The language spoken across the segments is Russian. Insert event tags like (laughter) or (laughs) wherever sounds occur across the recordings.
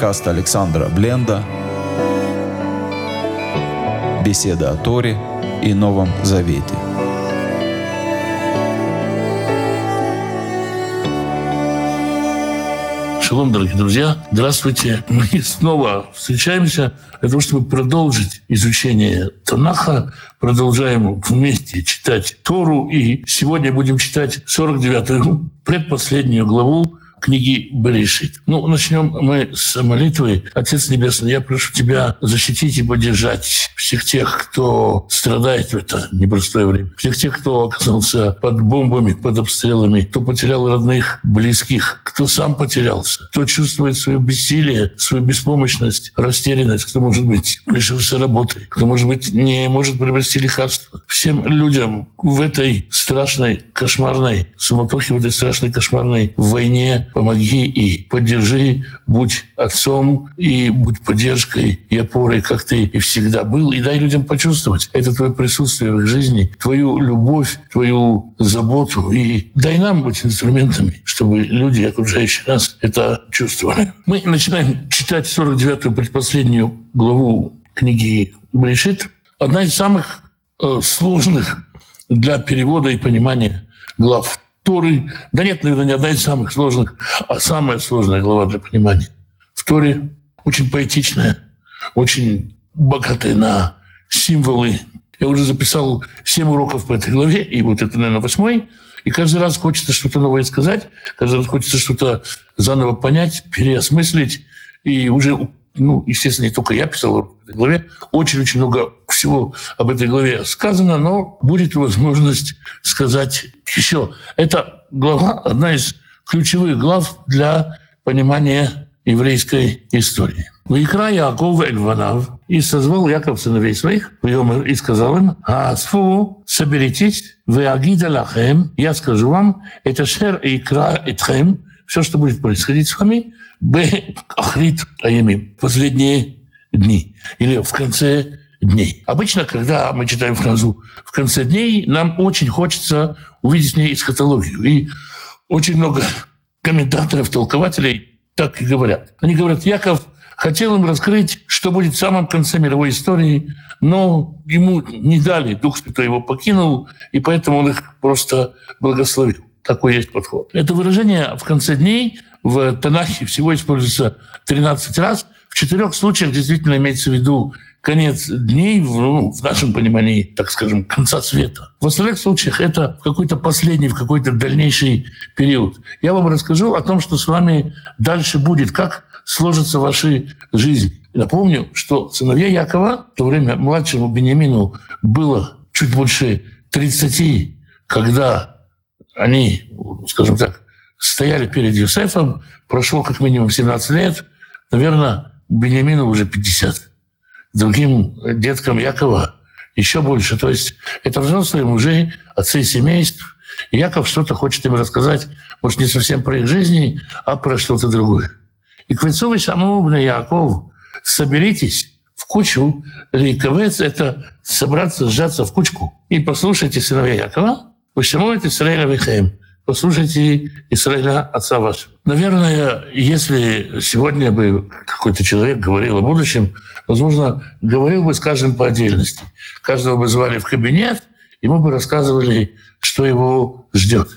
подкаст Александра Бленда «Беседа о Торе и Новом Завете». Шалом, дорогие друзья. Здравствуйте. Мы снова встречаемся для того, чтобы продолжить изучение Танаха. Продолжаем вместе читать Тору. И сегодня будем читать 49-ю, предпоследнюю главу книги Берешит. Ну, начнем мы с молитвы. Отец Небесный, я прошу Тебя защитить и поддержать всех тех, кто страдает в это непростое время, всех тех, кто оказался под бомбами, под обстрелами, кто потерял родных, близких, кто сам потерялся, кто чувствует свое бессилие, свою беспомощность, растерянность, кто, может быть, лишился работы, кто, может быть, не может приобрести лекарства. Всем людям в этой страшной, кошмарной суматохе, в этой страшной, кошмарной войне помоги и поддержи, будь отцом и будь поддержкой и опорой, как ты и всегда был, и дай людям почувствовать это твое присутствие в их жизни, твою любовь, твою заботу, и дай нам быть инструментами, чтобы люди, окружающие нас, это чувствовали. Мы начинаем читать 49-ю предпоследнюю главу книги Брешит. Одна из самых э, сложных для перевода и понимания глав Торы, да нет, наверное, не одна из самых сложных, а самая сложная глава для понимания. В Торе очень поэтичная, очень богатая на символы. Я уже записал семь уроков по этой главе, и вот это, наверное, восьмой. И каждый раз хочется что-то новое сказать, каждый раз хочется что-то заново понять, переосмыслить. И уже, ну, естественно, не только я писал в этой главе, очень-очень много всего об этой главе сказано, но будет возможность сказать еще. Это глава, одна из ключевых глав для понимания еврейской истории. «Вайкра Яаков Эльванав, и созвал Яков сыновей своих, и сказал им, «Асфу, соберитесь, вы агида лахем, я скажу вам, это шер икра итхем, все, что будет происходить с вами, б ахрит аямим, последние дни, или в конце дней. Обычно, когда мы читаем фразу «в конце дней», нам очень хочется увидеть в ней эсхатологию. И очень много комментаторов, толкователей так и говорят. Они говорят, Яков хотел им раскрыть, что будет в самом конце мировой истории, но ему не дали, Дух Святой его покинул, и поэтому он их просто благословил. Такой есть подход. Это выражение «в конце дней» в Танахе всего используется 13 раз. В четырех случаях действительно имеется в виду конец дней, ну, в нашем понимании, так скажем, конца света. В остальных случаях это в какой-то последний, в какой-то дальнейший период. Я вам расскажу о том, что с вами дальше будет, как сложится ваша жизнь. Напомню, что сыновья Якова, в то время младшему Бениамину было чуть больше 30, когда они, скажем так, стояли перед Юсефом, прошло как минимум 17 лет, наверное, Бениамину уже 50 другим деткам Якова еще больше. То есть это взрослые мужи, отцы семейств. И Яков что-то хочет им рассказать, может, не совсем про их жизни, а про что-то другое. И Квецовый самоумный Яков, соберитесь в кучу. Ликовец – это собраться, сжаться в кучку. И послушайте сыновья Якова, почему это Израиля Вихаем послушайте Израиля отца вашего. Наверное, если сегодня бы какой-то человек говорил о будущем, возможно, говорил бы, скажем, по отдельности. Каждого бы звали в кабинет, ему бы рассказывали, что его ждет.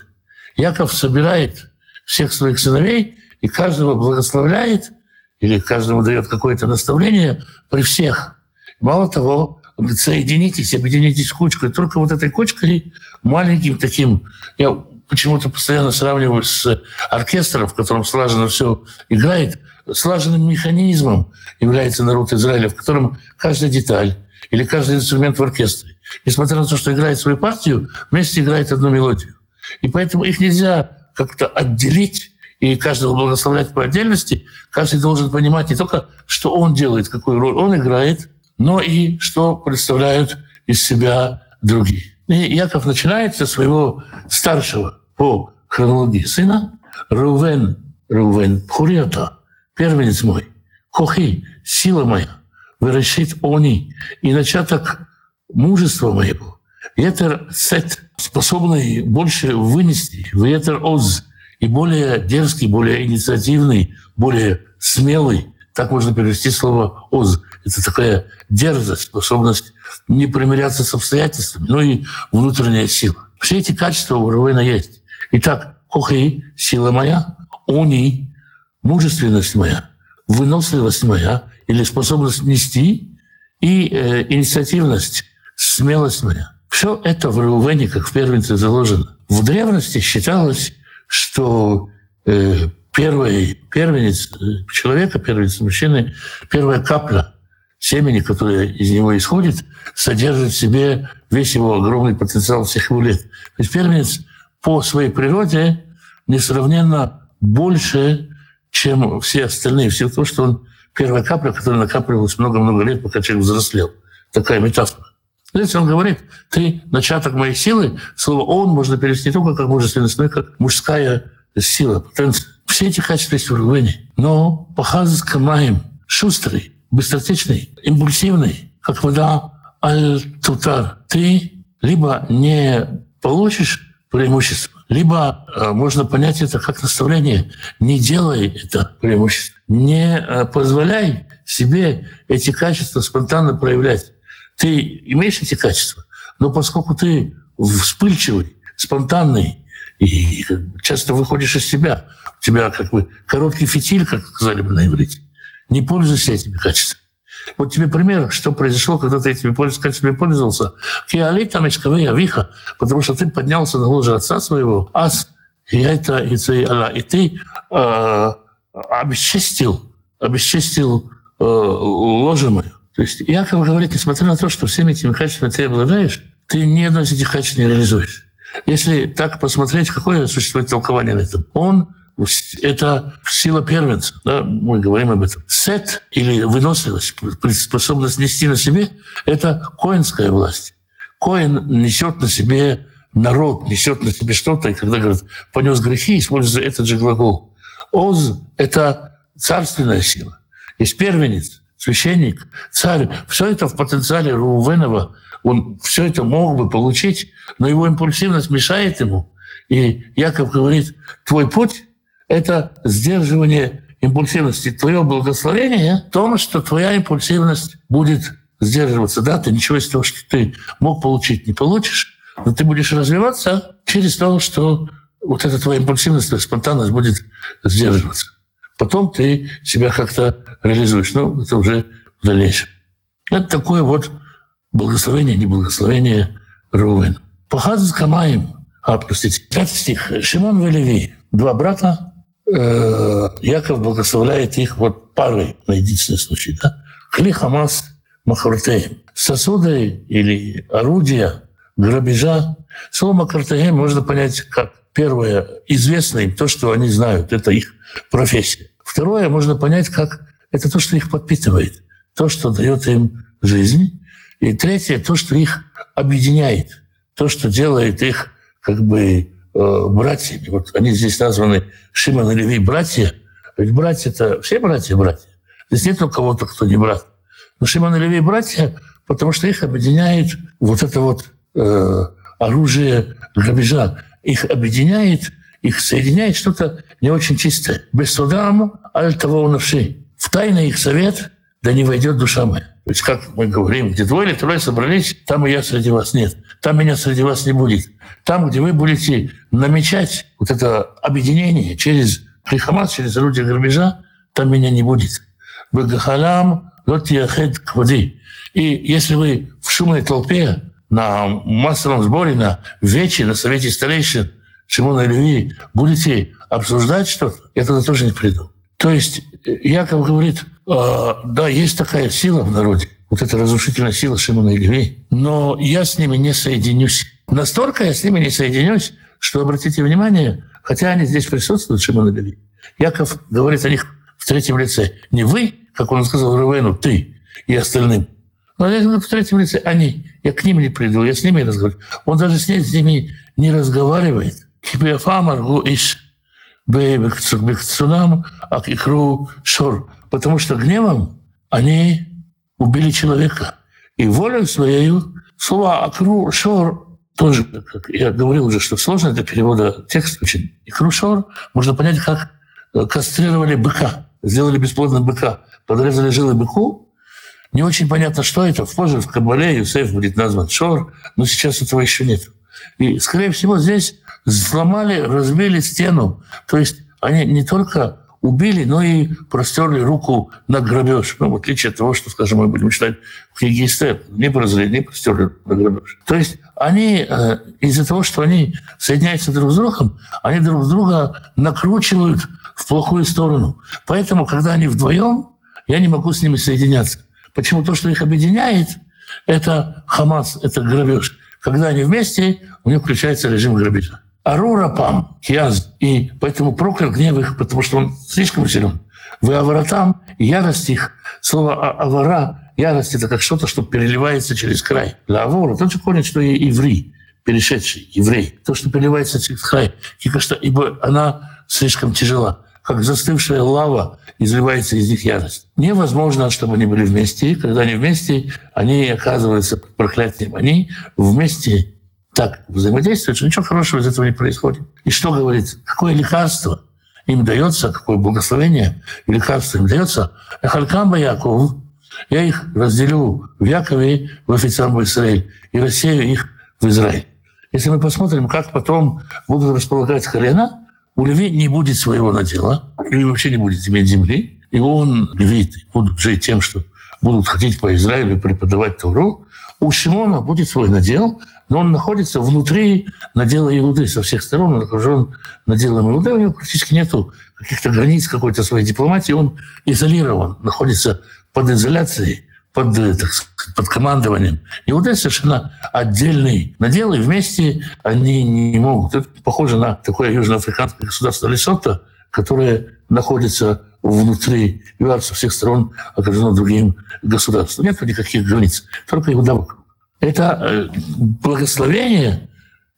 Яков собирает всех своих сыновей и каждого благословляет или каждому дает какое-то наставление при всех. Мало того, соединитесь, объединитесь. И только вот этой кучкой, маленьким таким, я почему-то постоянно сравниваю с оркестром, в котором слаженно все играет, слаженным механизмом является народ Израиля, в котором каждая деталь или каждый инструмент в оркестре, несмотря на то, что играет свою партию, вместе играет одну мелодию. И поэтому их нельзя как-то отделить и каждого благословлять по отдельности. Каждый должен понимать не только, что он делает, какую роль он играет, но и что представляют из себя другие. И Яков начинает со своего старшего по хронологии сына, Рувен, Рувен, Пхуриота, первенец мой, Хохи, сила моя, выращит они, и начаток мужества моего, Ветер Сет, способный больше вынести, Ветер Оз, и более дерзкий, более инициативный, более смелый, Так можно перевести слово «оз». Это такая дерзость, способность не примиряться с обстоятельствами, но и внутренняя сила. Все эти качества у Рувена есть. Итак, кохи — сила моя, они — мужественность моя, выносливость моя или способность нести и э, инициативность, смелость моя. Все это в Рувене, как в первенце, заложено. В древности считалось, что э, первый первенец э, человека, первенец мужчины, первая капля семени, которая из него исходит, содержит в себе весь его огромный потенциал всех его лет. То есть первенец по своей природе несравненно больше, чем все остальные, все то, что он первая капля, которая накапливалась много-много лет, пока человек взрослел. Такая метафора. Здесь он говорит, ты начаток моей силы, слово «он» можно перевести не только как мужественность, но и как мужская сила, потенция. Все эти качества есть в Рувене. Но Пахаз Камаем шустрый, быстротечный, импульсивный, как вода аль-тутар. Ты либо не получишь преимущество, либо э, можно понять это как наставление. Не делай это преимущество. Не э, позволяй себе эти качества спонтанно проявлять. Ты имеешь эти качества, но поскольку ты вспыльчивый, спонтанный и часто выходишь из себя, у тебя как бы короткий фитиль, как сказали бы на иврите, не пользуйся этими качествами. Вот тебе пример, что произошло, когда ты этими качествами пользовался. Киали там искавей авиха, потому что ты поднялся на ложе отца своего, ас и это и ты, и ты э, обесчестил, обесчестил э, ложе мое. То есть Яков говорит, несмотря на то, что всеми этими качествами ты обладаешь, ты ни одно из этих качеств не реализуешь. Если так посмотреть, какое существует толкование на этом, он это сила первенца, да, мы говорим об этом. Сет или выносливость, способность нести на себе – это коинская власть. Коин несет на себе народ, несет на себе что-то, и когда говорят «понес грехи», используется этот же глагол. Оз – это царственная сила. Есть первенец, священник, царь. Все это в потенциале Рувенова. Он все это мог бы получить, но его импульсивность мешает ему. И Яков говорит, твой путь – это сдерживание импульсивности. Твое благословение в том, что твоя импульсивность будет сдерживаться. Да, ты ничего из того, что ты мог получить, не получишь, но ты будешь развиваться через то, что вот эта твоя импульсивность, твоя спонтанность будет сдерживаться. Потом ты себя как-то реализуешь. Ну, это уже в дальнейшем. Это такое вот благословение, не благословение Рувен. Пахаз Камаем, а, простите, пятый стих. Шимон и Леви, два брата, э, Яков благословляет их вот парой на единственный случай. Да? Хли Хамас Махартеем. Сосуды или орудия грабежа. Слово Махартеем можно понять как первое, известно им то, что они знают, это их профессия. Второе, можно понять, как это то, что их подпитывает, то, что дает им жизнь. И третье, то, что их объединяет, то, что делает их как бы э, братьями. Вот они здесь названы Шимон и Леви братья. Ведь братья это все братья-братья. Здесь нет кого-то, кто не брат. Но Шимон и Леви братья, потому что их объединяет вот это вот э, оружие грабежа их объединяет, их соединяет что-то не очень чистое. Без судам аль того навши. В тайный их совет, да не войдет душа моя. То есть, как мы говорим, где двое или трое собрались, там и я среди вас нет. Там меня среди вас не будет. Там, где вы будете намечать вот это объединение через прихамат, через орудие грабежа, там меня не будет. Багахалам лот яхед квади. И если вы в шумной толпе на массовом сборе, на вече, на совете старейшин Шимона и Леви будете обсуждать что-то, я тогда тоже не приду. То есть Яков говорит, э, да, есть такая сила в народе, вот эта разрушительная сила Шимона и Леви, но я с ними не соединюсь. Настолько я с ними не соединюсь, что, обратите внимание, хотя они здесь присутствуют, Шимон и Леви, Яков говорит о них в третьем лице. Не вы, как он сказал Рувену, ты и остальным, но я в третьем лице они. Я к ним не приду, я с ними разговариваю. Он даже с, с ними не разговаривает. Потому что гневом они убили человека. И волю своей слова акру шор тоже, как я говорил уже, что сложно для перевода текста очень. Икру шор можно понять, как кастрировали быка, сделали бесплодным быка. подрезали жилы быку, не очень понятно, что это. Позже в Кабале Юсеф будет назван Шор, но сейчас этого еще нет. И, скорее всего, здесь сломали, разбили стену. То есть они не только убили, но и простерли руку на грабеж. Ну, в отличие от того, что, скажем, мы будем читать в книге Эстер. Не прозрели, не простерли на грабеж. То есть они э, из-за того, что они соединяются друг с другом, они друг друга накручивают в плохую сторону. Поэтому, когда они вдвоем, я не могу с ними соединяться. Почему то, что их объединяет, это Хамас, это грабеж. Когда они вместе, у них включается режим грабежа. Арура пам, киаз, и поэтому проклял гнев их, потому что он слишком силен. Вы аваратам, ярость их, слово «а-, авара, ярость это как что-то, что переливается через край. Для авора, тот же корень, что и еврей, перешедший еврей, то, что переливается через край, ибо она слишком тяжела как застывшая лава, изливается из них ярость. Невозможно, чтобы они были вместе. И когда они вместе, они оказываются проклятием. Они вместе так взаимодействуют, что ничего хорошего из этого не происходит. И что говорит? Какое лекарство им дается, какое благословение лекарство им дается? Эхалькамба Яков, я их разделю в Якове, в офицам в Израиль, и рассею их в Израиль. Если мы посмотрим, как потом будут располагать колено, у Леви не будет своего надела, или вообще не будет иметь земли, и он, левиты, будут жить тем, что будут ходить по Израилю преподавать Тору. У Шимона будет свой надел, но он находится внутри надела Иуды со всех сторон, он окружен наделом Иуды, у него практически нет каких-то границ какой-то своей дипломатии, он изолирован, находится под изоляцией, под, э, так сказать, под командованием. Иуда совершенно отдельный надел, и вместе они не могут. Это похоже на такое южноафриканское государство Лесото, которое находится внутри ЮАР со всех сторон окружено другим государством. Нет никаких границ, только Иуда вокруг. Это э, благословение,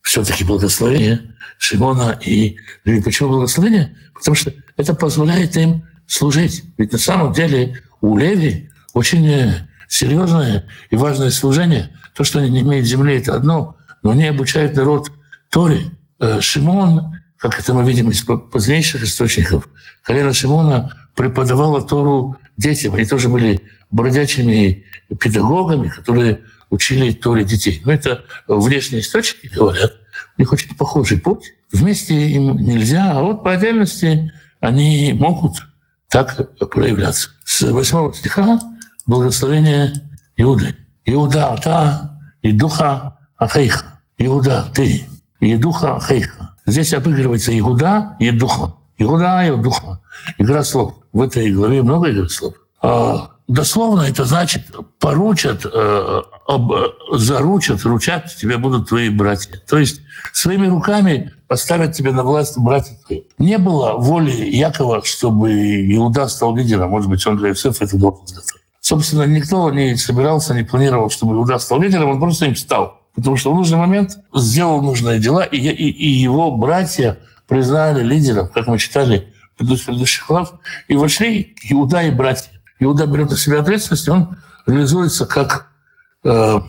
все-таки благословение Шимона и Леви. Почему благословение? Потому что это позволяет им служить. Ведь на самом деле у Леви очень э, серьезное и важное служение. То, что они не имеют земли, это одно, но они обучают народ Торе. Э, Шимон, как это мы видим из позднейших источников, колено Шимона преподавало Тору детям. Они тоже были бродячими педагогами, которые учили Торе детей. Но это внешние источники говорят. У них очень похожий путь. Вместе им нельзя, а вот по отдельности они могут так проявляться. С 8 стиха благословение Иуды. Иуда, та и духа Ахейха. Иуда, ты и духа Ахейха. Здесь обыгрывается Иуда и духа. Иуда и духа. Игра слов. В этой главе много игр слов. А дословно это значит поручат, э, об, заручат, ручат тебе будут твои братья. То есть своими руками поставят тебя на власть братья твои. Не было воли Якова, чтобы Иуда стал лидером. Может быть, он для Иосифа это должен сделать. Собственно, никто не собирался, не планировал, чтобы Иуда стал лидером, он просто им стал. Потому что в нужный момент сделал нужные дела, и, и, и его братья признали лидером, как мы читали в предыдущих глав, и вошли Иуда и братья. Иуда берет на себя ответственность, и он реализуется как, э,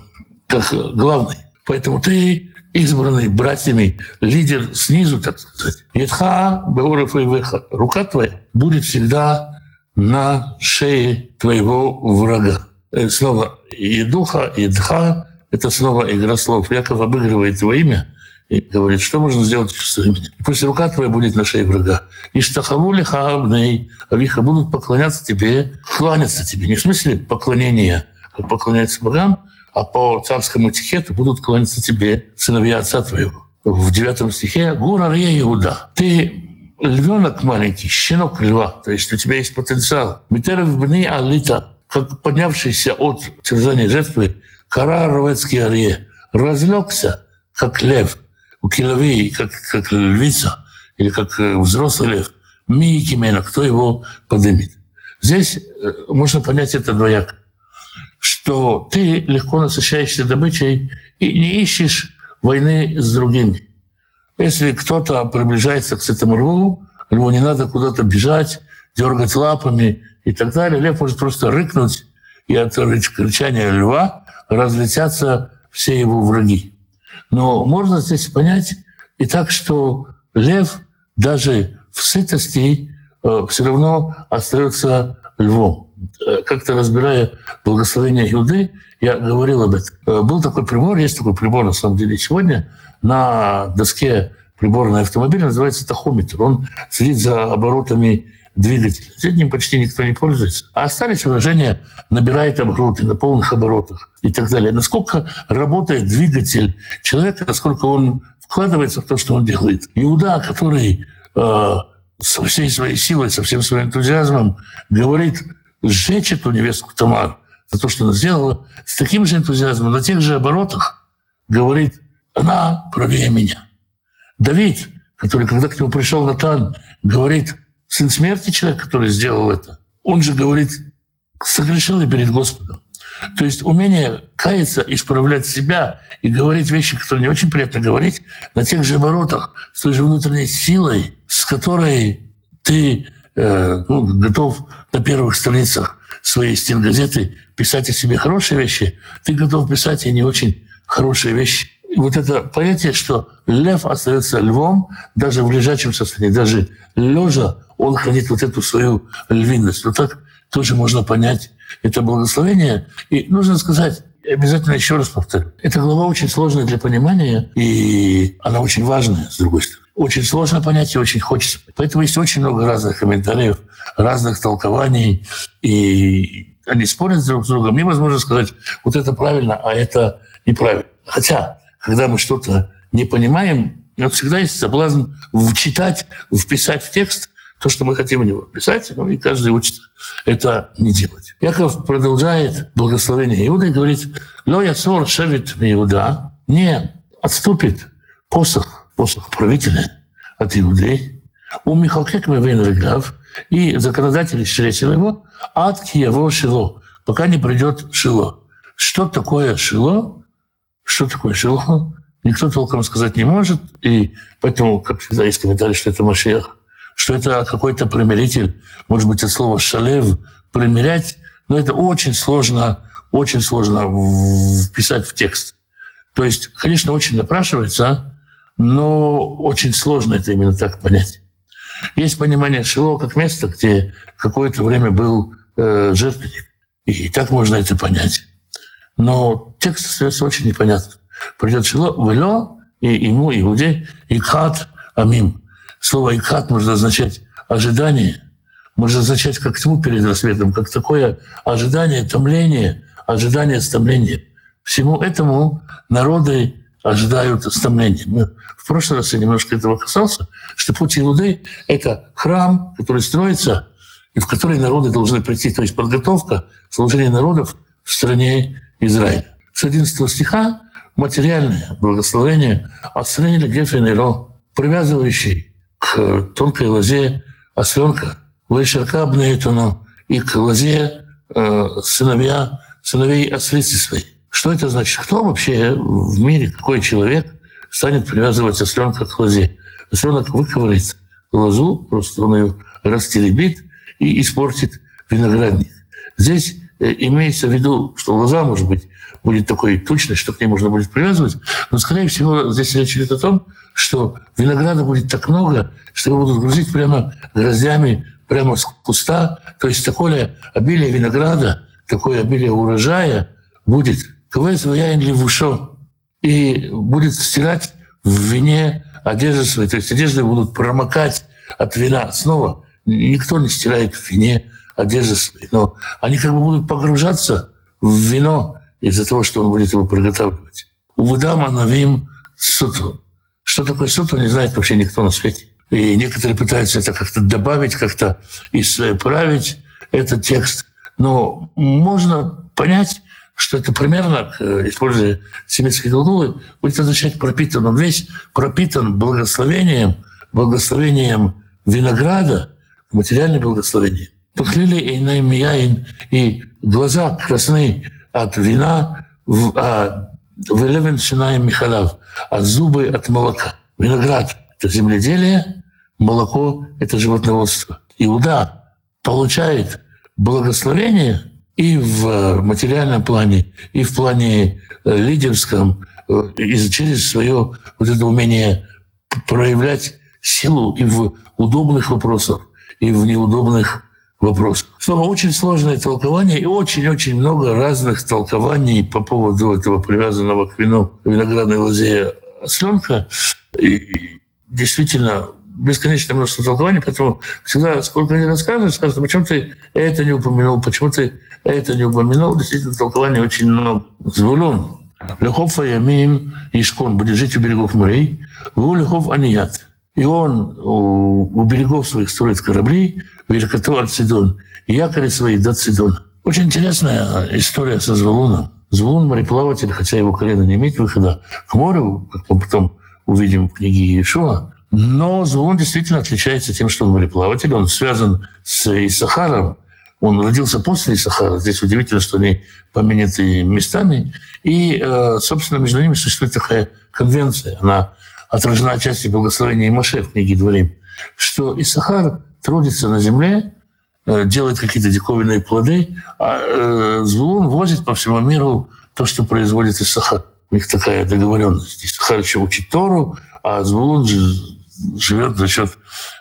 как главный. Поэтому ты избранный братьями, лидер снизу, так сказать. Едха, Беоров и Рука твоя будет всегда на шее твоего врага. Это слово «едуха», «едха» — это слово игра слов. Яков обыгрывает его имя и говорит, что можно сделать с именем. Пусть рука твоя будет на шее врага. И штахавули хаабней, авиха будут поклоняться тебе, кланяться тебе. Не в смысле поклонения, как поклоняются богам, а по царскому этикету будут кланяться тебе сыновья отца твоего. В девятом стихе «Гура Иуда». Ты львенок маленький, щенок льва, то есть у тебя есть потенциал. Митеров бни алита, как поднявшийся от терзания жертвы, кара ровецкий арье, разлегся, как лев, у киловей, как, как львица, или как э, взрослый лев. Ми кимена, кто его поднимет. Здесь э, можно понять это двояко, что ты легко насыщаешься добычей и не ищешь войны с другими. Если кто-то приближается к этому льву, льву не надо куда-то бежать, дергать лапами и так далее. Лев может просто рыкнуть, и от кричания льва разлетятся все его враги. Но можно здесь понять и так, что лев даже в сытости э, все равно остается львом. э, как-то разбирая благословение Иуды, я говорил об этом. Э, был такой прибор, есть такой прибор, на самом деле, сегодня на доске приборный автомобиль называется тахометр. Он следит за оборотами двигателя. Этим почти никто не пользуется. А остались выражения «набирает обороты», «на полных оборотах» и так далее. Насколько работает двигатель человека, насколько он вкладывается в то, что он делает. Иуда, который э, со всей своей силой, со всем своим энтузиазмом говорит сжечь эту невестку Тамар за то, что она сделала, с таким же энтузиазмом, на тех же оборотах говорит, она правее меня. Давид, который, когда к нему пришел Натан, говорит, сын смерти человек, который сделал это, он же говорит, согрешил я перед Господом. То есть умение каяться, исправлять себя и говорить вещи, которые не очень приятно говорить, на тех же оборотах, с той же внутренней силой, с которой ты э, ну, готов на первых страницах своей стенгазеты писать о себе хорошие вещи, ты готов писать и не очень хорошие вещи. Вот это понятие, что лев остается львом даже в лежачем состоянии, даже лежа он хранит вот эту свою львиность. Вот так тоже можно понять это благословение. И нужно сказать, обязательно еще раз повторю, эта глава очень сложная для понимания, и она очень важная, с другой стороны. Очень сложно понять и очень хочется. Поэтому есть очень много разных комментариев, разных толкований, и они спорят друг с другом. Невозможно сказать, вот это правильно, а это неправильно. Хотя, когда мы что-то не понимаем, вот всегда есть соблазн вчитать, вписать в текст то, что мы хотим в него писать, ну, и каждый учится это не делать. Яков продолжает благословение Иуда и говорит, «Ло яцор шевит Иуда, не отступит посох, посох правителя от Иуды, у Михалкек Мевейн Реглав, и законодатель встретил его, от его Шило, пока не придет Шило. Что такое Шило? Что такое Шило? Никто толком сказать не может, и поэтому, как всегда, есть комментарий, что это Машех что это какой-то примиритель, может быть, от слова «шалев» — примирять, но это очень сложно, очень сложно вписать в текст. То есть, конечно, очень напрашивается, но очень сложно это именно так понять. Есть понимание Шило как место, где какое-то время был э, жертвенник. И так можно это понять. Но текст остается очень непонятным. Придет Шило, Вело, и ему, иудей, и Кат, Амим. Слово «икхат» может означать ожидание, может означать как тьму перед рассветом, как такое ожидание, томление, ожидание, стомление. Всему этому народы ожидают стомления. Мы в прошлый раз я немножко этого касался, что путь Илуды — это храм, который строится, и в который народы должны прийти. То есть подготовка служения народов в стране Израиля. С 11 стиха материальное благословение отстранили Гефен привязывающий к тонкой лозе осленка, Вайшарка Абнейтуну, и к лозе э, сыновья, сыновей ослицы своей. Что это значит? Кто вообще в мире, какой человек станет привязывать осленка к лозе? Осленок выковырит лозу, просто он ее растеребит и испортит виноградник. Здесь имеется в виду, что лоза, может быть, будет такой тучной, что к ней можно будет привязывать. Но, скорее всего, здесь речь идет о том, что винограда будет так много, что его будут грузить прямо гроздями прямо с куста. То есть такое обилие винограда, такое обилие урожая будет левушо и будет стирать в вине одежды свои. То есть одежды будут промокать от вина. Снова никто не стирает в вине одежды свои, но они как бы будут погружаться в вино, из-за того, что он будет его приготавливать. Увудам Анавим Суту. Что такое Суту, не знает вообще никто на свете. И некоторые пытаются это как-то добавить, как-то исправить этот текст. Но можно понять, что это примерно, используя семитские глаголы, будет означать пропитан. Он весь пропитан благословением, благословением винограда, материальное благословение. Похлили и наимияин, и глаза красные от вина, а вылевен шинаем михалав, а зубы от молока. Виноград – это земледелие, молоко – это животноводство. Иуда получает благословение и в материальном плане, и в плане э, лидерском, э, и через свое вот это умение проявлять силу и в удобных вопросах, и в неудобных вопрос. Снова очень сложное толкование и очень-очень много разных толкований по поводу этого привязанного к вину виноградной лозе осленка. И действительно, бесконечное множество толкований, поэтому всегда, сколько ни расскажешь, скажут, почему ты это не упомянул, почему ты это не упомянул. Действительно, толкований очень много. Звулун. Лехов Аямим Ишкон будет жить у берегов морей, Ву Лехов Аният. И он у, берегов своих строит корабли, Великоту от Сидон, и якори свои до Сидона. Очень интересная история со Звулуном. Звулун мореплаватель, хотя его колено не имеет выхода к морю, как мы потом увидим в книге Иешуа, но Звулун действительно отличается тем, что он мореплаватель, он связан с Исахаром, он родился после Исахара. Здесь удивительно, что они поменяты местами. И, э, собственно, между ними существует такая конвенция. Она отражена отчасти благословения Моше в книге Дворим, что Исахар трудится на земле, э, делает какие-то диковинные плоды, а э, Звулун возит по всему миру то, что производит Исахар. У них такая договоренность. Исахар еще учит Тору, а Звулун живет за счет,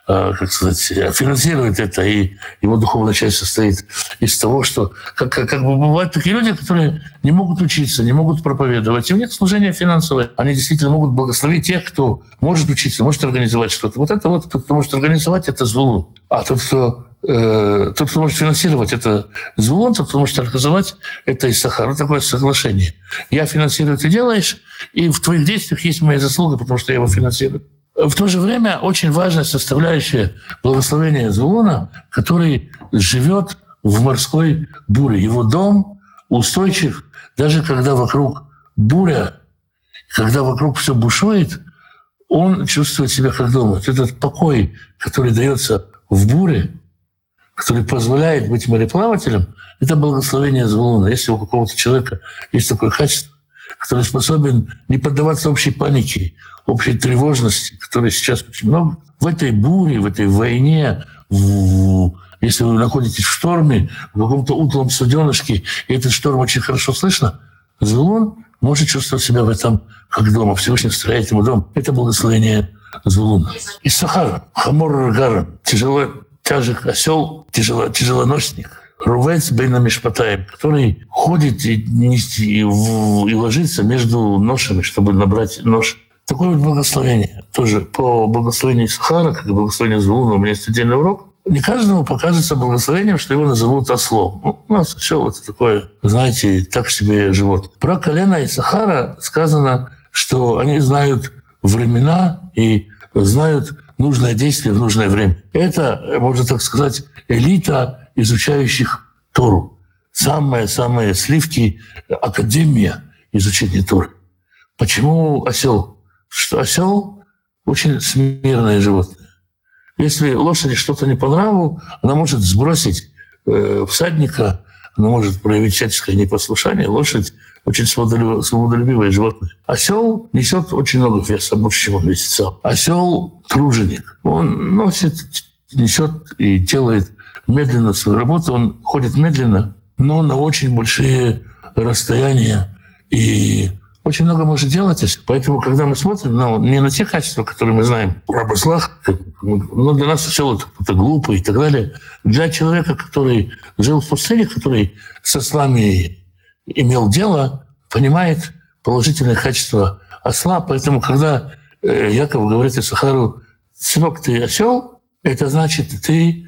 как сказать, финансирует это, и его духовная часть состоит из того, что как, как, как бы бывают такие люди, которые не могут учиться, не могут проповедовать, и у них служение финансовое. Они действительно могут благословить тех, кто может учиться, может организовать что-то. Вот это вот, кто может организовать, это звулун. А тот, кто э, тот, кто может финансировать, это звон, тот, кто может организовать, это из Сахара. Такое соглашение. Я финансирую, ты делаешь, и в твоих действиях есть моя заслуга, потому что я его финансирую. В то же время очень важная составляющая благословения Звулуна, который живет в морской буре. Его дом устойчив, даже когда вокруг буря, когда вокруг все бушует, он чувствует себя как дома. Этот покой, который дается в буре, который позволяет быть мореплавателем, это благословение Звулуна. Если у какого-то человека есть такое качество, который способен не поддаваться общей панике, общей тревожности, которой сейчас очень много. В этой буре, в этой войне, в, если вы находитесь в шторме, в каком-то утлом суденышке, и этот шторм очень хорошо слышно, Звулун может чувствовать себя в этом как дома. Всевышний строит ему дом. Это благословение Звулуна. И Сахар, Хамор Рагар, тяжело тяжек осел, тяжело, тяжелоносник – Рувец Бейна Мишпатаем, который ходит и, и, и, и ложится между ношами, чтобы набрать нож. Такое вот благословение. Тоже по благословению Сахара, как и благословению Звуна, у меня есть отдельный урок. Не каждому покажется благословением, что его назовут ослом. Ну, у нас все вот такое, знаете, так себе живот. Про колено и Сахара сказано, что они знают времена и знают нужное действие в нужное время. Это, можно так сказать, элита изучающих Тору. Самые-самые сливки академия изучения Торы. Почему осел? Что осел очень смирное животное. Если лошади что-то не по нраву, она может сбросить э, всадника, она может проявить всяческое непослушание. Лошадь очень свободолюбивое животное. Осел несет очень много веса, больше, чем он весит сам. Осел труженик. Он носит, несет и делает медленно свою работу, он ходит медленно, но на очень большие расстояния и очень много может делать. Поэтому, когда мы смотрим ну, не на те качества, которые мы знаем в обослах, ну, для нас все это, глупо и так далее. Для человека, который жил в пустыне, который со слами имел дело, понимает положительные качества осла. Поэтому, когда э, Яков говорит Исахару, сынок, ты осел, это значит, ты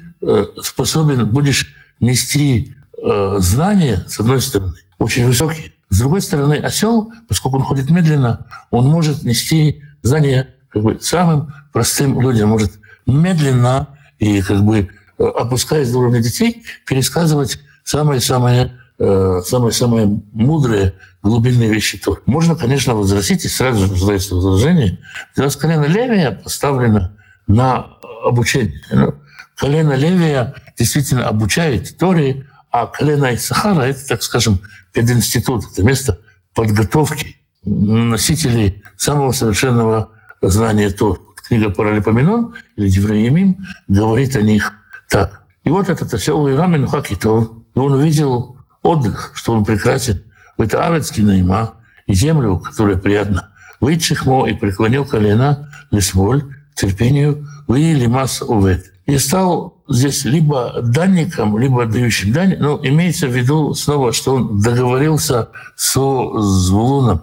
способен будешь нести э, знания, с одной стороны, очень высокие. С другой стороны, осел, поскольку он ходит медленно, он может нести знания как бы самым простым людям, может медленно и как бы э, опускаясь до уровня детей, пересказывать самые-самые самые-самые мудрые глубинные вещи Торы. Можно, конечно, возразить, и сразу же задается возражение. Колено Левия поставлено на обучение. Ну, колено Левия действительно обучает Торе, а колено Исахара – это, так скажем, пединститут, это место подготовки носителей самого совершенного знания Торы. Книга Паралипоменон или Девреемим говорит о них так. И вот этот осел Ирамин Хакитов, он увидел отдых, что он прекрасен. Это Авецкий Наима и землю, которая приятна. Выйдшихмо и преклонил колено, лесмоль, терпению, вы или масса увет и стал здесь либо данником, либо отдающим дань. Ну, имеется в виду снова, что он договорился со Звулуном,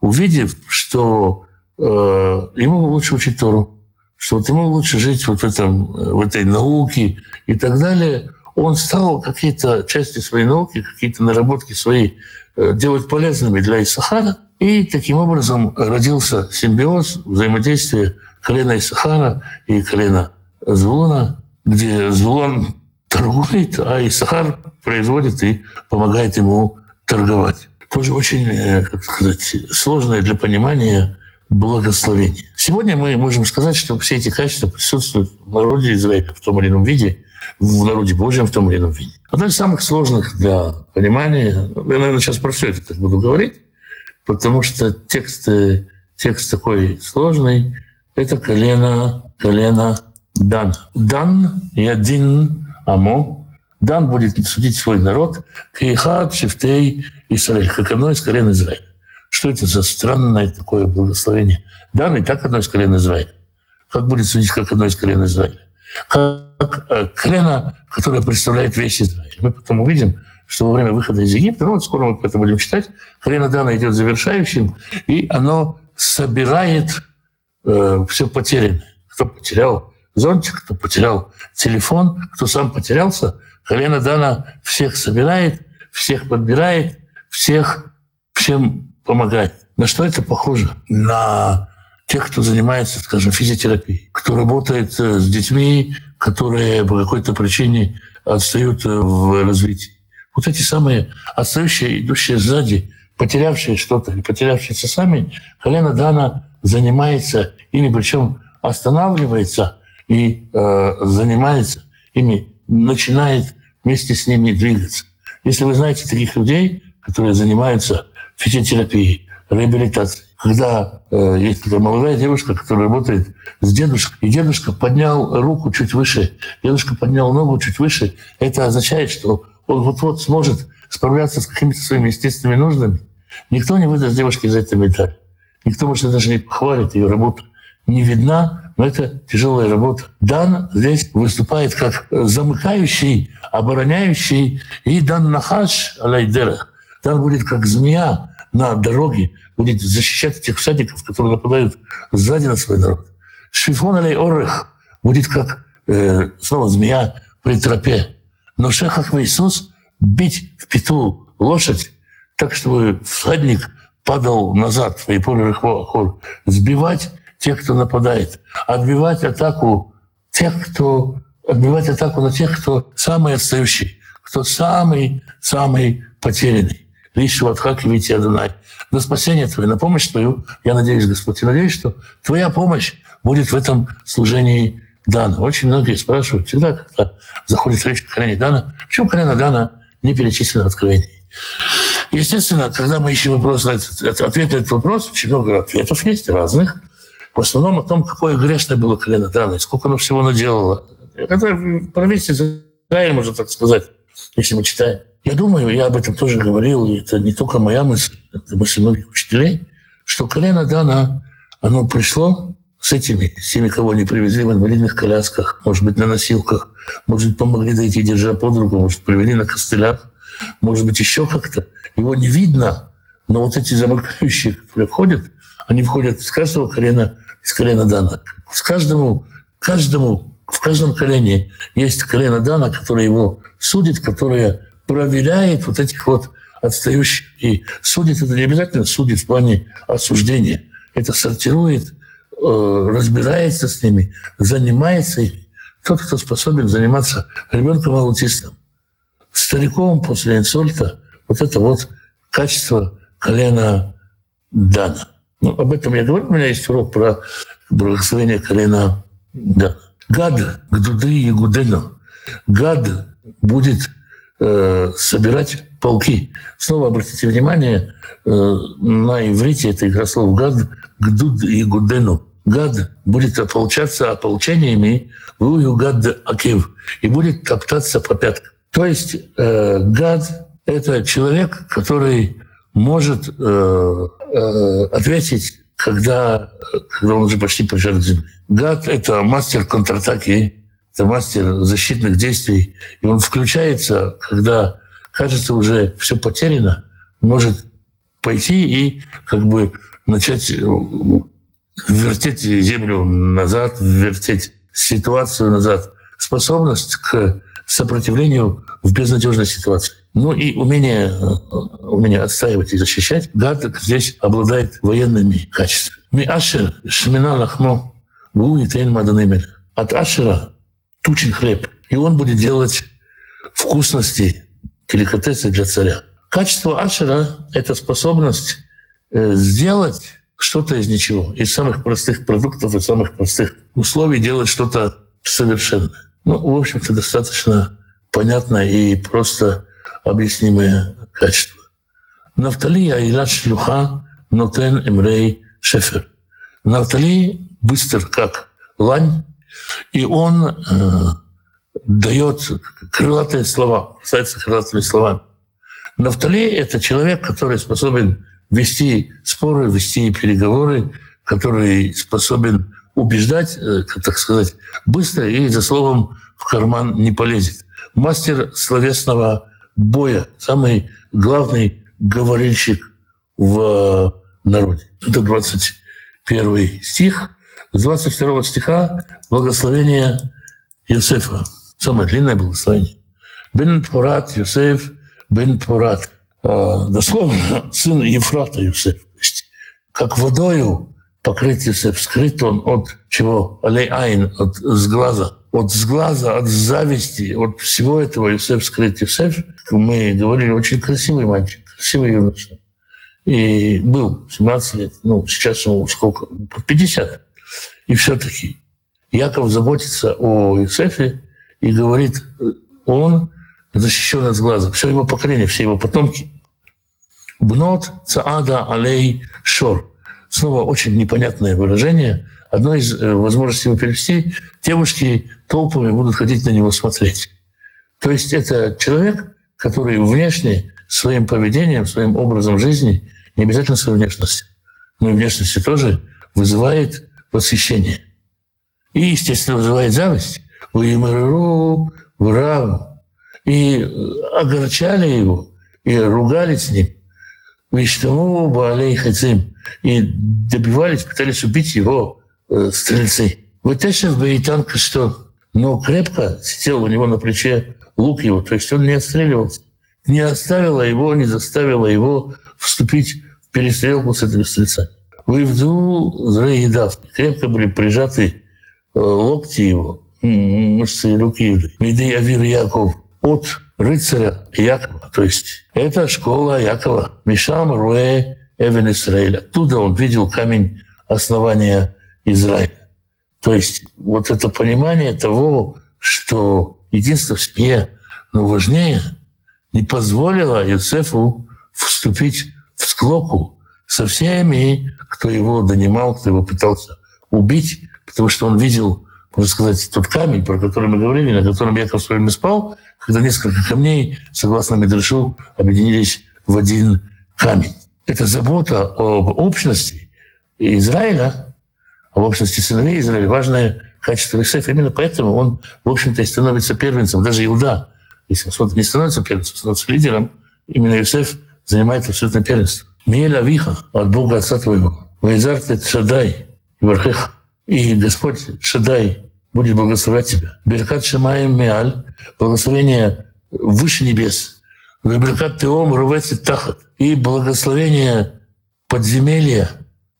увидев, что э, ему лучше учить Тору, что вот ему лучше жить вот в, этом, в этой науке и так далее. Он стал какие-то части своей науки, какие-то наработки свои э, делать полезными для Исахара. И таким образом родился симбиоз, взаимодействие колена Исахара и колена Звулона, где Звулон торгует, а Исахар производит и помогает ему торговать. Тоже очень, э, как сказать, сложное для понимания благословение. Сегодня мы можем сказать, что все эти качества присутствуют в народе Израиля в том или ином виде, в народе Божьем в том или ином виде. Одно из самых сложных для понимания, я, наверное, сейчас про все это так буду говорить, потому что текст, текст такой сложный, это колено, колено Дан. Дан и один Амо. Дан будет судить свой народ. Кейхат, Шифтей, Израиль, как одно из колен Израиля. Что это за странное такое благословение? Дан и так одно из колен Израиля. Как будет судить как одно из колен Израиля? Как э, колено, которое представляет весь Израиль. Мы потом увидим, что во время выхода из Египта, ну вот скоро мы это будем читать, колено Дана идет завершающим, и оно собирает э, все потерянное. Кто потерял зонтик, кто потерял телефон, кто сам потерялся, колено Дана всех собирает, всех подбирает, всех всем помогает. На что это похоже? На тех, кто занимается, скажем, физиотерапией, кто работает э, с детьми, которые по какой-то причине отстают э, в развитии. Вот эти самые отстающие, идущие сзади, потерявшие что-то или потерявшиеся сами, колено Дана занимается ими, причем останавливается и э, занимается ими, начинает вместе с ними двигаться. Если вы знаете таких людей, которые занимаются физиотерапией, реабилитацией, когда э, есть такая молодая девушка, которая работает с дедушкой, и дедушка поднял руку чуть выше, дедушка поднял ногу чуть выше, это означает, что он вот-вот сможет справляться с какими-то своими естественными нуждами. Никто не выдаст девушке за это медаль. Никто, может, даже не похвалит ее работу. Не видна, но это тяжелая работа. Дан здесь выступает как замыкающий, обороняющий, и Дан Нахаш Алайдера. Дан будет как змея на дороге, будет защищать тех всадников, которые нападают сзади на свой народ. Шифон Алей Орех будет как э, снова змея при тропе. Но шехах Иисус бить в пету лошадь так, чтобы всадник падал назад, в поле сбивать тех, кто нападает, отбивать атаку тех, кто отбивать атаку на тех, кто самый отстающий, кто самый-самый потерянный. Лишь в Адхаке ведь Адонай. На спасение Твое, на помощь Твою, я надеюсь, Господь, я надеюсь, что Твоя помощь будет в этом служении дана. Очень многие спрашивают всегда, когда заходит речь о колене Дана, почему колено Дана не перечислено в Откровении? Естественно, когда мы ищем вопрос на ответ на этот вопрос, очень много ответов есть разных. В основном о том, какое грешное было колено Дана, сколько оно всего наделало. Это правительство Израиля, можно так сказать, если мы читаем. Я думаю, я об этом тоже говорил, и это не только моя мысль, это мысль многих учителей, что колено Дана, оно пришло с этими, с теми, кого они привезли в инвалидных колясках, может быть, на носилках, может быть, помогли дойти, держа под руку, может, привели на костылях, может быть, еще как-то. Его не видно, но вот эти замыкающие, которые входят, они входят с каждого колена, из колена Дана. С каждому, каждому, в каждом колене есть колено Дана, которое его судит, которое проверяет вот этих вот отстающих. И судит это не обязательно судит в плане осуждения. Это сортирует, э, разбирается с ними, занимается ими. Тот, кто способен заниматься ребенком аутистом, стариком после инсульта, вот это вот качество колена Дана. Ну, об этом я говорю. У меня есть урок про благословение колена Дана. Гад, Гдуды и Гудену. Гад будет э, собирать полки. Снова обратите внимание, э, на иврите это игра слов гад, гдуд и гудену. Гад будет ополчаться ополчениями, вую гад акив, и будет топтаться по пяткам. То есть э, гад — это человек, который может э, э, ответить, когда, когда он уже почти прижат к земле. Гад — это мастер контратаки это мастер защитных действий, и он включается, когда кажется уже все потеряно, может пойти и как бы начать э, вертеть землю назад, вертеть ситуацию назад. Способность к сопротивлению в безнадежной ситуации. Ну и умение, э, умение отстаивать и защищать, гад здесь обладает военными качествами. Ми ашер шмина лахмо От ашера тучен хлеб, и он будет делать вкусности, деликатесы для царя. Качество ашера — это способность э, сделать что-то из ничего, из самых простых продуктов, из самых простых условий делать что-то совершенное. Ну, в общем-то, достаточно понятное и просто объяснимое качество. Нафтали Аилат Шлюха Нотен Эмрей Шефер. Нафтали быстр, как лань, и он э, дает крылатые слова, касается крылатыми словами. Нафтали — это человек, который способен вести споры, вести переговоры, который способен убеждать, э, так сказать, быстро и за словом в карман не полезет. Мастер словесного боя, самый главный говорильщик в народе. Это 21 стих. С 22 стиха благословение Иосифа. Самое длинное благословение. Бен Пурат Юсеф, Бен Пурат. А, дословно, (laughs) сын Ефрата Юсеф. Как водою покрыть Юсеф. Скрыт он от чего? Алей Айн, от сглаза от сглаза, от зависти, от всего этого Юсеф скрыт. Юсеф, мы говорили, очень красивый мальчик, красивый юноша. И был 17 лет, ну, сейчас ему сколько? 50. И все-таки Яков заботится о Юсефе и говорит, он защищен от сглаза. Все его поколение, все его потомки. Бнот цаада алей шор. Снова очень непонятное выражение – Одно из э, возможностей его перевести – девушки толпами будут ходить на него смотреть. То есть это человек, который внешне своим поведением, своим образом жизни, не обязательно своей внешностью, но и внешностью тоже вызывает восхищение. И, естественно, вызывает зависть. Уимару, Врав. И огорчали его, и ругались с ним. Виштаму, Баалей Хацим. И добивались, пытались убить его э, стрельцы. Вытащив Баитанка что? Но крепко сидел у него на плече лук его, то есть он не отстреливался. Не оставила его, не заставила его вступить в перестрелку с этими стрельцами. Вывду Зраидав. Крепко были прижаты э, локти его, мышцы руки. Виды Авир Яков от рыцаря Якова. То есть это школа Якова. Мишам Руэ Эвен Исраиля. Оттуда он видел камень основания Израиля. То есть вот это понимание того, что единство в семье, но важнее, не позволило Юсефу вступить в склоку со всеми, кто его донимал, кто его пытался убить, потому что он видел, можно сказать, тот камень, про который мы говорили, на котором Яков с вами спал, когда несколько камней, согласно Медрешу, объединились в один камень. Это забота об общности Израиля, в общности сыновей Израиля важное качество Иосифа. Именно поэтому он, в общем-то, и становится первенцем. Даже Иуда, если он не становится первенцем, становится лидером, именно Иосиф занимает абсолютно первенство. Миель Авиха от Бога Отца твоего. Вайзарт Шадай и Вархех. И Господь Шадай будет благословлять тебя. Беркат Шамаем Миаль, благословение выше небес. Беркат Теом Рувецит Тахат. И благословение подземелья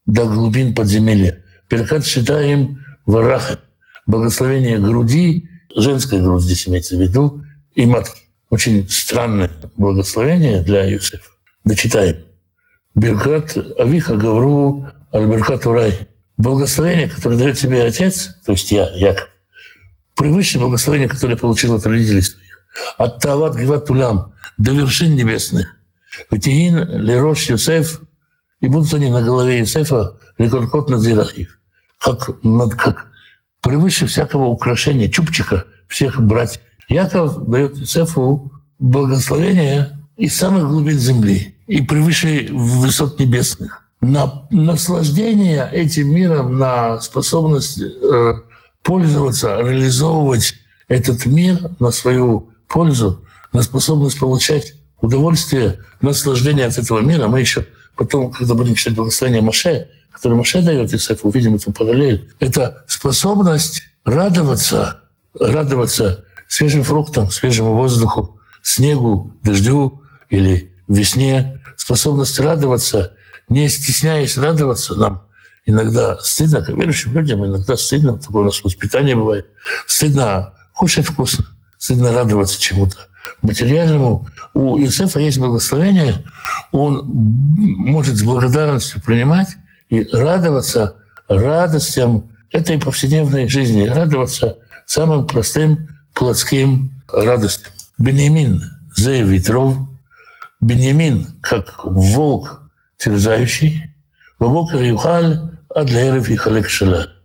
до глубин подземелья. Перкат считаем варах, благословение груди, женская грудь здесь имеется в виду, и матки. Очень странное благословение для Юсефа. Дочитаем. Беркат Авиха Гавру Альберкат Урай. Благословение, которое дает тебе отец, то есть я, Яков, превыше благословение, которое получил от родителей своих. От Тават Гиват Тулям до вершин небесных. Ватиин Лерош Юсеф, и будут они на голове Юсефа Рекордкот Назирахив как, как превыше всякого украшения, чупчика всех братьев. Яков дает Иосифу благословение из самых глубин земли и превыше высот небесных. На наслаждение этим миром, на способность э, пользоваться, реализовывать этот мир на свою пользу, на способность получать удовольствие, наслаждение от этого мира. Мы еще потом, когда будем читать благословение Маше, которое Маше дает Исафу, увидим эту параллель. Это способность радоваться, радоваться свежим фруктам, свежему воздуху, снегу, дождю или весне, способность радоваться, не стесняясь радоваться нам. Иногда стыдно, как верующим людям, иногда стыдно, такое у нас воспитание бывает. Стыдно кушать вкусно, стыдно радоваться чему-то материальному. У Иосифа есть благословение, он может с благодарностью принимать и радоваться радостям этой повседневной жизни, радоваться самым простым плотским радостям. Бенемин за ветров, Бенемин как волк терзающий, Вавокер юхаль, а для эрев и халек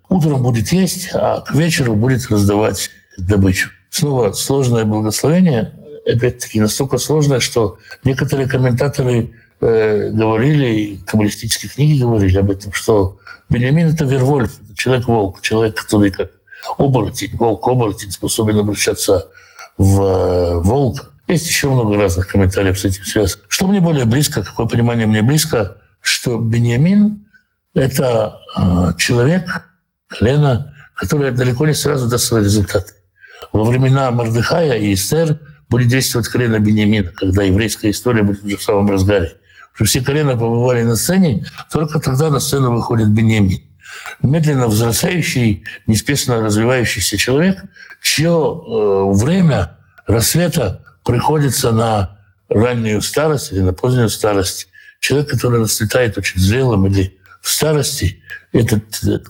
Утром будет есть, а к вечеру будет раздавать добычу. Снова сложное благословение, опять-таки настолько сложное, что некоторые комментаторы э, говорили, каббалистические книги говорили об этом, что Бенямин — это Вервольф, человек-волк, человек, который как оборотень, волк-оборотень, способен обращаться в э, волк. Есть еще много разных комментариев с этим связано. Что мне более близко, какое понимание мне близко, что Беньямин — это э, человек, колено, которое далеко не сразу даст свои результаты. Во времена Мардыхая и Эстер будет действовать колено Беньямина, когда еврейская история будет уже в самом разгаре. Что все колена побывали на сцене, только тогда на сцену выходит Беньямин. Медленно взрослеющий, неспешно развивающийся человек, чье э, время рассвета приходится на раннюю старость или на позднюю старость. Человек, который расцветает очень зрелым или в старости, это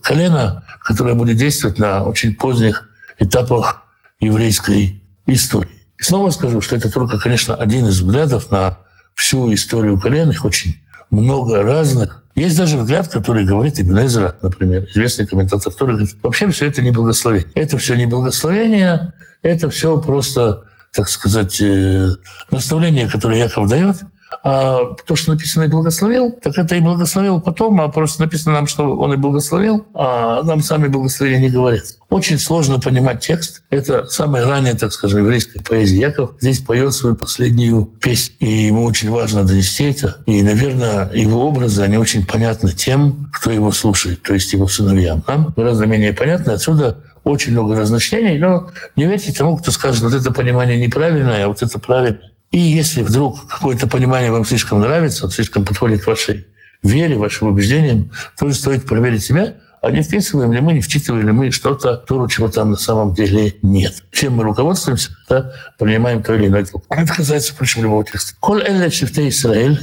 колено, которое будет действовать на очень поздних этапах еврейской истории. И снова скажу, что это только, конечно, один из взглядов на всю историю колен, их очень много разных. Есть даже взгляд, который говорит Ибн Эзра, например, известный комментатор, который говорит, вообще все это не благословение. Это все не благословение, это все просто, так сказать, э, наставление, которое Яков дает – а то, что написано «и благословил», так это и благословил потом, а просто написано нам, что он и благословил, а нам сами благословения не говорят. Очень сложно понимать текст. Это самая ранняя, так скажем, еврейская поэзия. Яков здесь поет свою последнюю песню, и ему очень важно донести это. И, наверное, его образы, они очень понятны тем, кто его слушает, то есть его сыновьям. Нам гораздо менее понятно. Отсюда очень много разночтений, но не верьте тому, кто скажет, вот это понимание неправильное, а вот это правильное. И если вдруг какое-то понимание вам слишком нравится, слишком подходит вашей вере, вашим убеждениям, тоже стоит проверить себя, а не вписываем ли мы, не вчитываем ли мы что-то, то, чего там на самом деле нет. Чем мы руководствуемся, да, принимаем то или иное. Это касается, впрочем, любого текста. «Коль эле шифте Исраэль»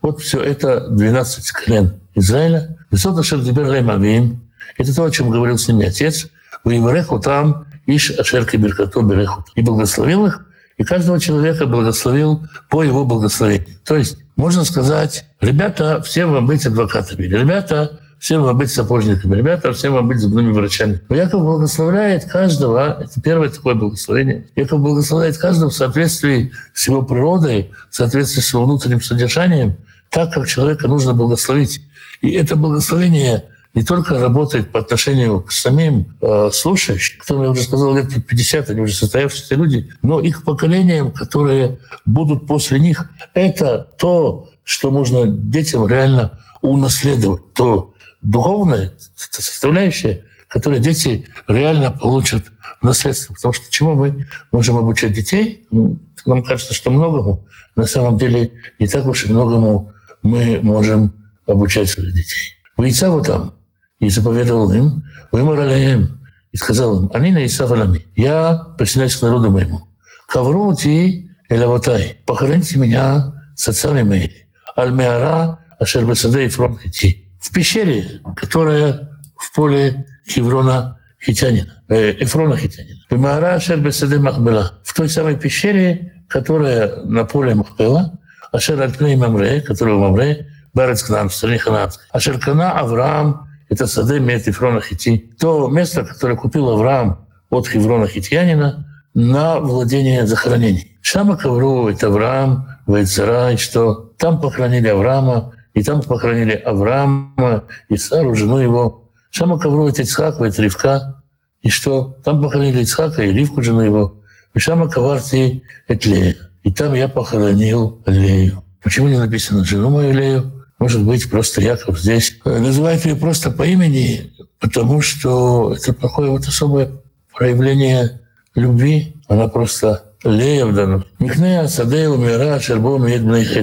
Вот все это 12 колен Израиля. «Высота шердибер реймавим» Это то, о чем говорил с ними отец. «Ваимареху там иш ашерки беркато береху». И благословил их, и каждого человека благословил по его благословению. То есть можно сказать, ребята, всем вам быть адвокатами, ребята, всем вам быть сапожниками, ребята, всем вам быть зубными врачами. Но Яков благословляет каждого, это первое такое благословение, Яков благословляет каждого в соответствии с его природой, в соответствии с его внутренним содержанием, так, как человека нужно благословить. И это благословение не только работает по отношению к самим э, слушающим, которым я уже сказал, лет 50, они уже состоявшиеся люди, но их поколениям, которые будут после них, это то, что можно детям реально унаследовать, то духовное составляющее, которое дети реально получат наследство. Потому что чему мы можем обучать детей? Ну, нам кажется, что многому. На самом деле не так уж и многому мы можем обучать своих детей. Яйца вот там и заповедовал им, вымор алеем, и сказал им, они на Исав Алами, я присоединяюсь к народу моему. Каврути элаватай, похороните меня с отцами моими. Аль-Меара Ашербесаде и Фронхити. В пещере, которая в поле Хеврона Хитянина, э, Эфрона Хитянина. Бемара Ашербесаде Махбела. В той самой пещере, которая на поле Махбела, Ашер Альпней Мамре, которая в Мамре, Барец Кнан, в стране Хананской. Ашеркана Авраам это сады Мет Ефрона Хити, то место, которое купил Авраам от Хеврона Хитьянина на владение захоронений. Шама коврует Авраам, Вайцара, что там похоронили Авраама, и там похоронили Авраама, и Сару, жену его. Шама коврует Ицхак, Вайцревка, И что там похоронили Ицхака и Ривку, жену его, и Шама Каварти Этлея. И там я похоронил Лею. Почему не написано жену мою Лею? Может быть, просто Яков здесь называет ее просто по имени, потому что это такое вот особое проявление любви. Она просто Лея в данном. Михнея, Садею, Мира, Шербо.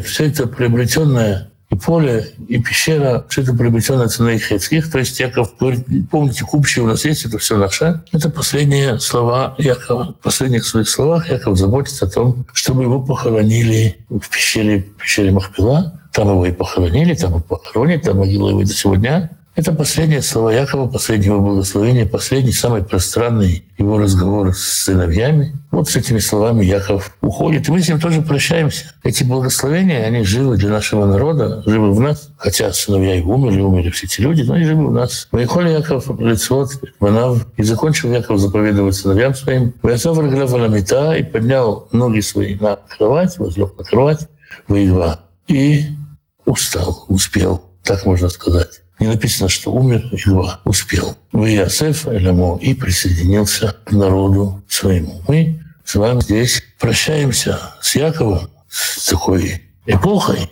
Все это приобретенное и поле, и пещера, все это приобретенное ценой хетских. То есть Яков говорит, помните, купчие у нас есть, это все наше. Это последние слова Якова. В последних своих словах Яков заботится о том, чтобы его похоронили в пещере, в пещере Махпила. Там его и похоронили, там его похоронят, там могила его до сегодня. Это последние слова Якова, последнего благословения, последний, самый пространный его разговор с сыновьями. Вот с этими словами Яков уходит, и мы с ним тоже прощаемся. Эти благословения, они живы для нашего народа, живы в нас, хотя сыновья и умерли, умерли все эти люди, но они живы в нас. Ваихоли Яков лицо Манав, и закончил Яков заповедовать сыновьям своим. Ваясав Рамита и поднял ноги свои на кровать, возлег на кровать, воедва, и устал, успел, так можно сказать. Не написано, что умер, его успел. Вы Ясеф Элемо и присоединился к народу своему. Мы с вами здесь прощаемся с Яковом, с такой эпохой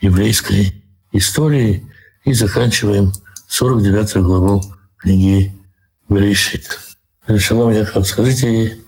еврейской истории и заканчиваем 49 главу книги Берешит. Шалом, Яков, скажите,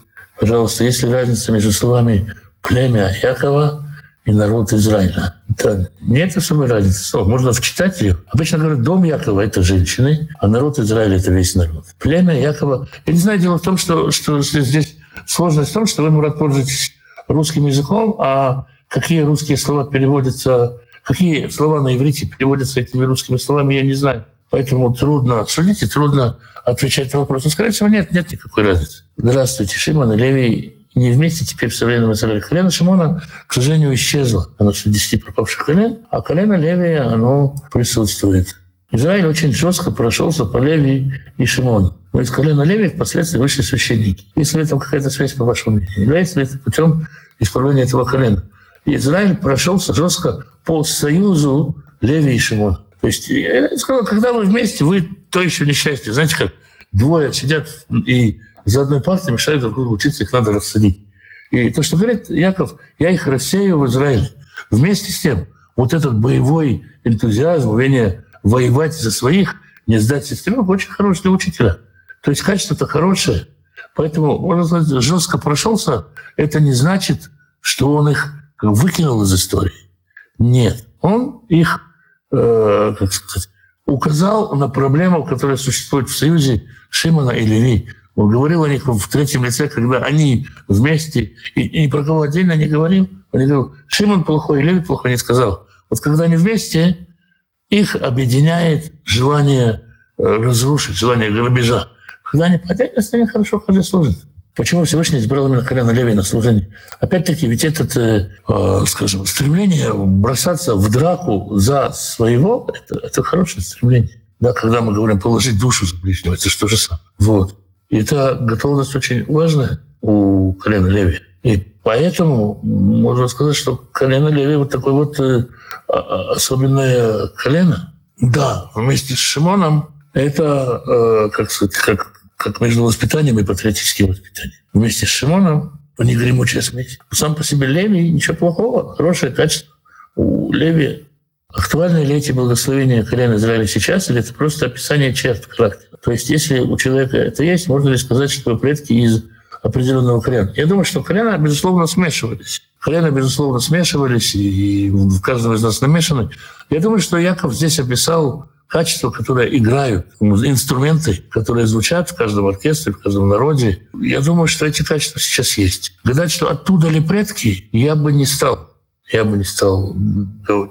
пожалуйста, есть ли разница между словами «племя Якова» и народ Израиля. Это нет особой разницы. Можно вчитать ее. Обычно говорят, дом Якова — это женщины, а народ Израиля — это весь народ. Племя Якова... Я не знаю, дело в том, что, что здесь сложность в том, что вы, Мурат, пользуетесь русским языком, а какие русские слова переводятся, какие слова на иврите переводятся этими русскими словами, я не знаю. Поэтому трудно судить и трудно отвечать на вопрос. Но, скорее всего, нет, нет никакой разницы. Здравствуйте, Шимон Левий не вместе теперь в современном Израиле. Колено Шимона, к сожалению, исчезло. Оно среди десяти пропавших колен, а колено Левия, оно присутствует. Израиль очень жестко прошелся по Леви и Шимону. Но из колена Леви впоследствии вышли священники. Есть ли в этом какая-то связь, по вашему мнению? Является ли это путем исправления этого колена? Израиль прошелся жестко по союзу Леви и Шимона. То есть, я сказал, когда вы вместе, вы то еще несчастье. Знаете, как двое сидят и за одной партией мешают друг другу учиться, их надо рассадить. И то, что говорит Яков, я их рассею в Израиле. Вместе с тем, вот этот боевой энтузиазм, умение воевать за своих, не сдать сестренок, очень хороший для учителя. То есть качество-то хорошее. Поэтому, сказать, жестко прошелся, это не значит, что он их выкинул из истории. Нет, он их, э, как сказать, указал на проблему, которая существует в союзе Шимона и Леви. Он говорил о них в третьем лице, когда они вместе, и, и ни про кого отдельно не говорил. Он не говорил, Шимон плохой, Леви плохой, не сказал. Вот когда они вместе, их объединяет желание э, разрушить, желание грабежа. Когда они по отдельности, они хорошо ходят служат. Почему Всевышний избрал именно колено Леви на служение? Опять-таки, ведь это, э, э, скажем, стремление бросаться в драку за своего, это, это хорошее стремление. Да, когда мы говорим положить душу за ближнего, это что же самое. Вот. И эта готовность очень важная у колена Леви. И поэтому можно сказать, что колено Леви вот такое вот э, а, а, особенное колено. Да, вместе с Шимоном это, э, как сказать, как, как между воспитанием и патриотическим воспитанием. Вместе с Шимоном они гремучая смесь. Сам по себе Леви ничего плохого, хорошее качество. У Леви Актуальны ли эти благословения колена Израиля сейчас, или это просто описание черт характера? То есть, если у человека это есть, можно ли сказать, что его предки из определенного колена? Я думаю, что колена, безусловно, смешивались. Колена, безусловно, смешивались, и в каждом из нас намешаны. Я думаю, что Яков здесь описал качества, которые играют, инструменты, которые звучат в каждом оркестре, в каждом народе. Я думаю, что эти качества сейчас есть. Гадать, что оттуда ли предки, я бы не стал я бы не стал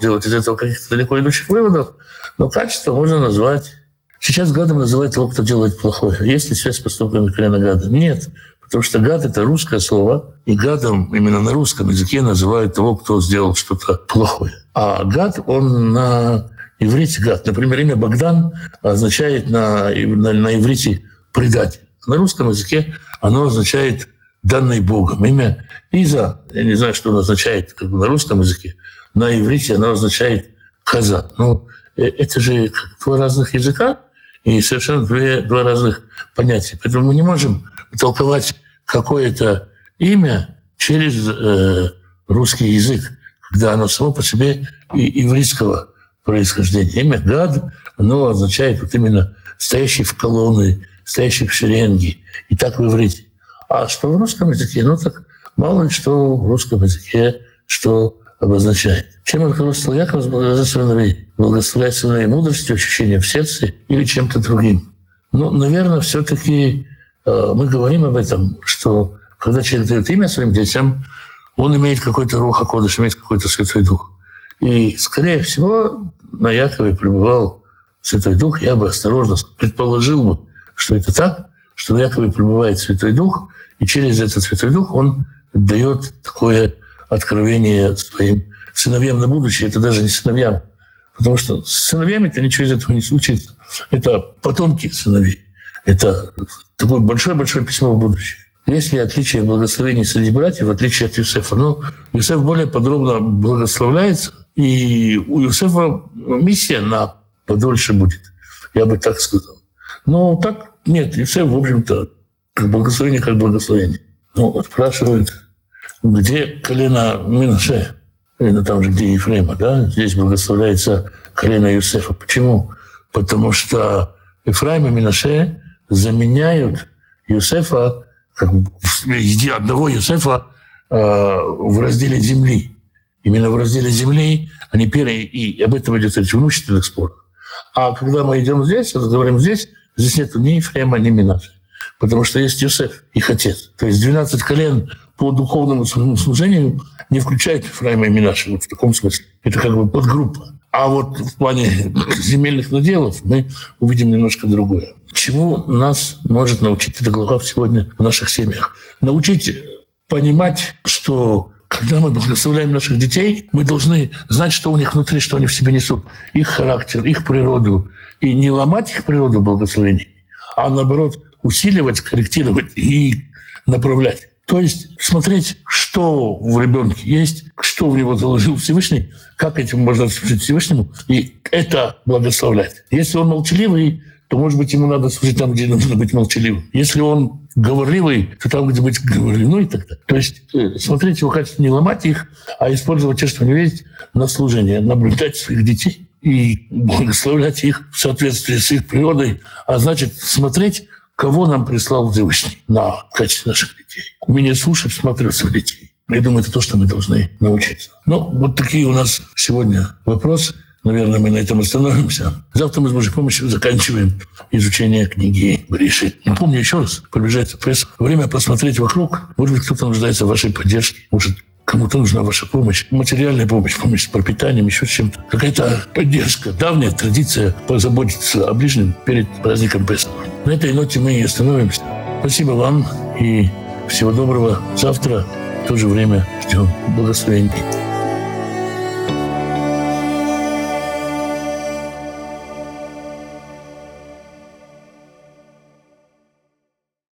делать из этого каких-то далеко идущих выводов, но качество можно назвать. Сейчас гадом называют того, кто делает плохое. Есть ли связь с поступками колена гада? Нет. Потому что гад — это русское слово, и гадом именно на русском языке называют того, кто сделал что-то плохое. А гад, он на иврите гад. Например, имя Богдан означает на, на, на иврите предатель. На русском языке оно означает данное Богом. Имя Иза, я не знаю, что оно означает как бы на русском языке, на иврите оно означает «коза». Ну, э, это же два разных языка, и совершенно две, два разных понятия. Поэтому мы не можем толковать какое-то имя через э, русский язык, когда оно само по себе и ивритского происхождения. Имя Гад, оно означает вот именно стоящий в колонны, стоящий в шеренге. И так в иврите. А что в русском языке? Ну так мало ли что в русском языке, что обозначает. Чем руководствовал Яков, благословенной, благословляет мудростью, ощущением в сердце или чем-то другим? Ну, наверное, все-таки э, мы говорим об этом, что когда человек дает имя своим детям, он имеет какой-то рух Акодыш, имеет какой-то Святой Дух. И, скорее всего, на Якове пребывал Святой Дух. Я бы осторожно предположил бы, что это так, что на Якове пребывает Святой Дух, и через этот Святой Дух он дает такое откровение своим сыновьям на будущее. Это даже не сыновьям, потому что с сыновьями-то ничего из этого не случится. Это потомки сыновей. Это такое большое-большое письмо в будущее. Есть ли отличие благословений среди братьев, в отличие от Юсефа? Ну, Юсеф более подробно благословляется, и у Юсефа миссия на подольше будет, я бы так сказал. Но так нет, Юсеф, в общем-то, благословение, как благословение. Ну, спрашивают, где колено Минаше? Или там же, где Ефрема, да? Здесь благословляется колено Юсефа. Почему? Потому что Ефраим и Минаше заменяют Юсефа, как одного Юсефа э, в разделе земли. Именно в разделе земли они первые, и об этом идет речь в имущественных спорах. А когда мы идем здесь, разговариваем здесь, здесь нет ни Ефрема, ни Минаше. Потому что есть Юсеф, их отец. То есть 12 колен по духовному служению не включает Ефраима и Минаши вот в таком смысле. Это как бы подгруппа. А вот в плане земельных наделов мы увидим немножко другое. Чему нас может научить эта глава сегодня в наших семьях? Научить понимать, что когда мы благословляем наших детей, мы должны знать, что у них внутри, что они в себе несут. Их характер, их природу. И не ломать их природу благословений, а наоборот усиливать, корректировать и направлять. То есть смотреть, что в ребенке есть, что в него заложил Всевышний, как этим можно служить Всевышнему, и это благословлять. Если он молчаливый, то, может быть, ему надо служить там, где нужно быть молчаливым. Если он говорливый, то там, где быть говорливым, ну и так далее. То есть э, смотреть его качество, не ломать их, а использовать те, что у него есть, на служение, наблюдать своих детей и благословлять их в соответствии с их природой, а значит, смотреть, кого нам прислал Всевышний на качестве наших детей. Умение слушать, смотреть своих детей. Я думаю, это то, что мы должны научиться. Ну, вот такие у нас сегодня вопросы. Наверное, мы на этом остановимся. Завтра мы с Божьей помощью заканчиваем изучение книги Гриши. Напомню еще раз, приближается пресс. Время посмотреть вокруг. Может быть, кто-то нуждается в вашей поддержке. Может, кому-то нужна ваша помощь, материальная помощь, помощь с пропитанием, еще чем-то. Какая-то поддержка, давняя традиция позаботиться о ближнем перед праздником Песха. На этой ноте мы и остановимся. Спасибо вам и всего доброго. Завтра в то же время ждем благословений.